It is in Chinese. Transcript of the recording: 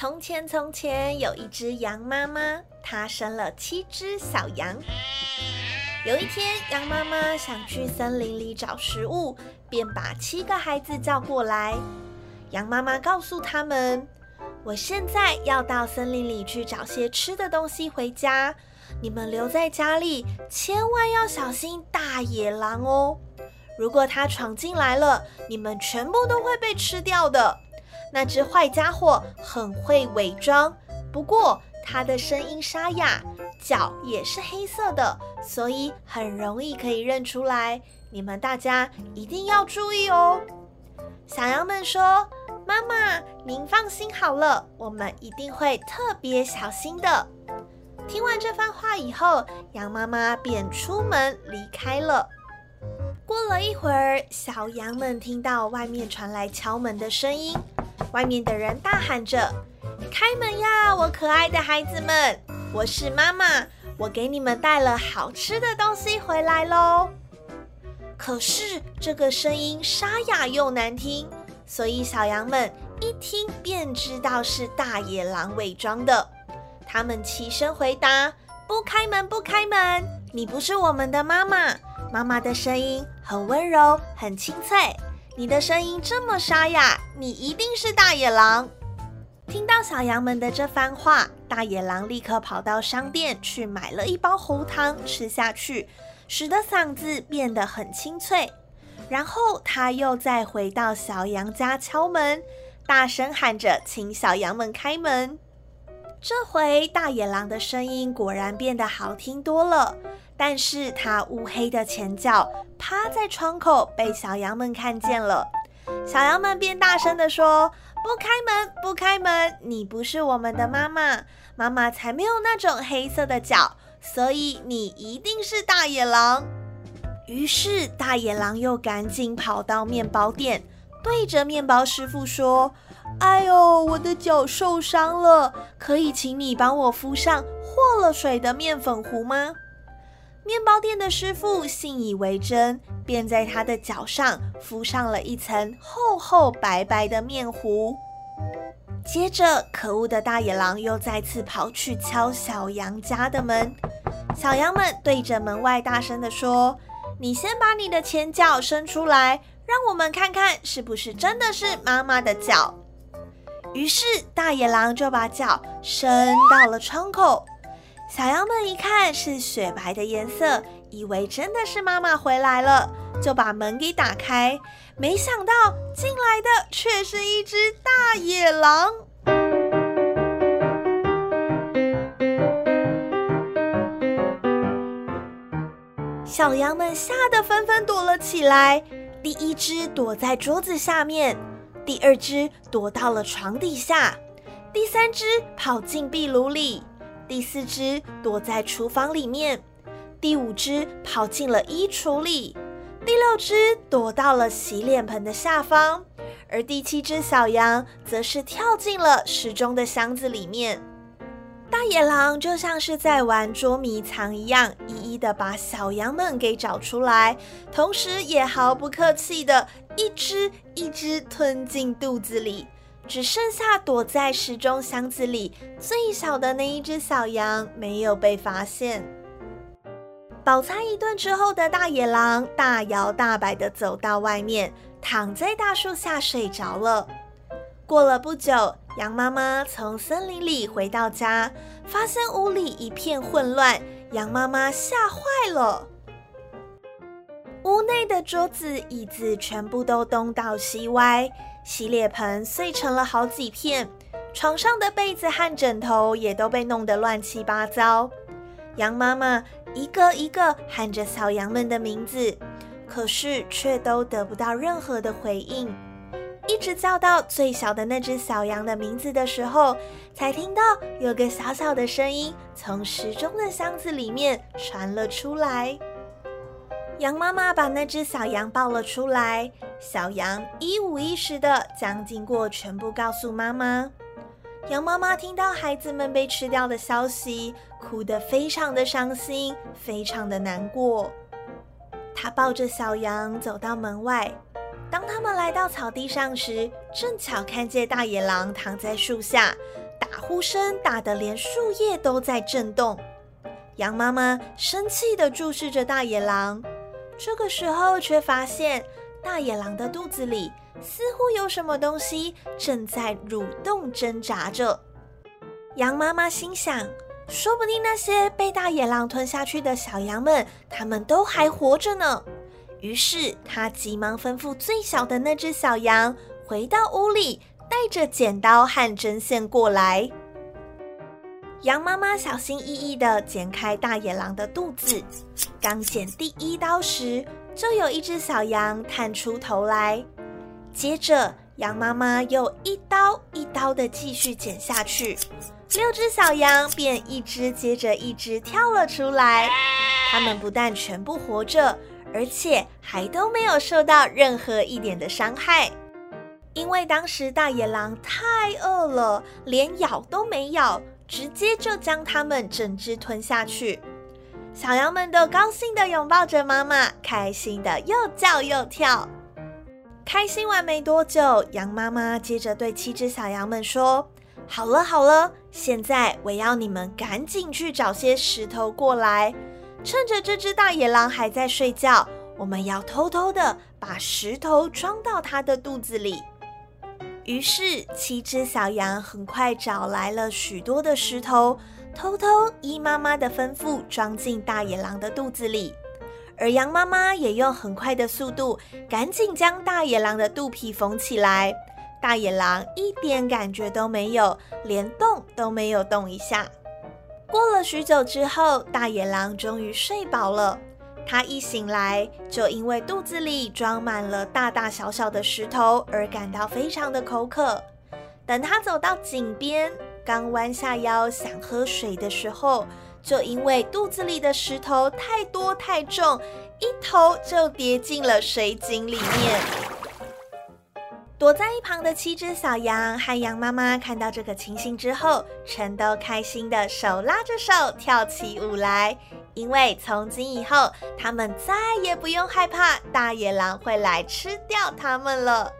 从前，从前有一只羊妈妈，她生了七只小羊。有一天，羊妈妈想去森林里找食物，便把七个孩子叫过来。羊妈妈告诉他们：“我现在要到森林里去找些吃的东西回家，你们留在家里，千万要小心大野狼哦！如果它闯进来了，你们全部都会被吃掉的。”那只坏家伙很会伪装，不过它的声音沙哑，脚也是黑色的，所以很容易可以认出来。你们大家一定要注意哦。小羊们说：“妈妈，您放心好了，我们一定会特别小心的。”听完这番话以后，羊妈妈便出门离开了。过了一会儿，小羊们听到外面传来敲门的声音。外面的人大喊着：“开门呀，我可爱的孩子们！我是妈妈，我给你们带了好吃的东西回来喽。”可是这个声音沙哑又难听，所以小羊们一听便知道是大野狼伪装的。他们齐声回答：“不开门，不开门！你不是我们的妈妈。妈妈的声音很温柔，很清脆。”你的声音这么沙哑，你一定是大野狼。听到小羊们的这番话，大野狼立刻跑到商店去买了一包喉糖吃下去，使得嗓子变得很清脆。然后他又再回到小羊家敲门，大声喊着请小羊们开门。这回大野狼的声音果然变得好听多了。但是他乌黑的前脚趴在窗口，被小羊们看见了。小羊们便大声地说：“不开门，不开门！你不是我们的妈妈，妈妈才没有那种黑色的脚，所以你一定是大野狼。”于是大野狼又赶紧跑到面包店，对着面包师傅说：“哎呦，我的脚受伤了，可以请你帮我敷上和了水的面粉糊吗？”面包店的师傅信以为真，便在他的脚上敷上了一层厚厚白白的面糊。接着，可恶的大野狼又再次跑去敲小羊家的门。小羊们对着门外大声地说：“你先把你的前脚伸出来，让我们看看是不是真的是妈妈的脚。”于是，大野狼就把脚伸到了窗口。小羊们一看是雪白的颜色，以为真的是妈妈回来了，就把门给打开。没想到进来的却是一只大野狼。小羊们吓得纷纷躲了起来。第一只躲在桌子下面，第二只躲到了床底下，第三只跑进壁炉里。第四只躲在厨房里面，第五只跑进了衣橱里，第六只躲到了洗脸盆的下方，而第七只小羊则是跳进了时钟的箱子里面。大野狼就像是在玩捉迷藏一样，一一的把小羊们给找出来，同时也毫不客气的一只一只吞进肚子里。只剩下躲在时钟箱子里最小的那一只小羊没有被发现。饱餐一顿之后的大野狼大摇大摆地走到外面，躺在大树下睡着了。过了不久，羊妈妈从森林里回到家，发现屋里一片混乱，羊妈妈吓坏了。屋内的桌子、椅子全部都东倒西歪。洗脸盆碎成了好几片，床上的被子和枕头也都被弄得乱七八糟。羊妈妈一个一个喊着小羊们的名字，可是却都得不到任何的回应。一直叫到最小的那只小羊的名字的时候，才听到有个小小的声音从时钟的箱子里面传了出来。羊妈妈把那只小羊抱了出来，小羊一五一十的将经过全部告诉妈妈。羊妈妈听到孩子们被吃掉的消息，哭得非常的伤心，非常的难过。她抱着小羊走到门外，当他们来到草地上时，正巧看见大野狼躺在树下，打呼声打得连树叶都在震动。羊妈妈生气地注视着大野狼，这个时候却发现大野狼的肚子里似乎有什么东西正在蠕动挣扎着。羊妈妈心想：说不定那些被大野狼吞下去的小羊们，它们都还活着呢。于是，她急忙吩咐最小的那只小羊回到屋里，带着剪刀和针线过来。羊妈妈小心翼翼地剪开大野狼的肚子，刚剪第一刀时，就有一只小羊探出头来。接着，羊妈妈又一刀一刀地继续剪下去，六只小羊便一只接着一只跳了出来。它们不但全部活着，而且还都没有受到任何一点的伤害，因为当时大野狼太饿了，连咬都没咬。直接就将它们整只吞下去，小羊们都高兴地拥抱着妈妈，开心的又叫又跳。开心完没多久，羊妈妈接着对七只小羊们说：“好了好了，现在我要你们赶紧去找些石头过来，趁着这只大野狼还在睡觉，我们要偷偷的把石头装到它的肚子里。”于是，七只小羊很快找来了许多的石头，偷偷依妈妈的吩咐装进大野狼的肚子里。而羊妈妈也用很快的速度，赶紧将大野狼的肚皮缝起来。大野狼一点感觉都没有，连动都没有动一下。过了许久之后，大野狼终于睡饱了。他一醒来，就因为肚子里装满了大大小小的石头而感到非常的口渴。等他走到井边，刚弯下腰想喝水的时候，就因为肚子里的石头太多太重，一头就跌进了水井里面。躲在一旁的七只小羊和羊妈妈看到这个情形之后，全都开心的手拉着手跳起舞来。因为从今以后，他们再也不用害怕大野狼会来吃掉他们了。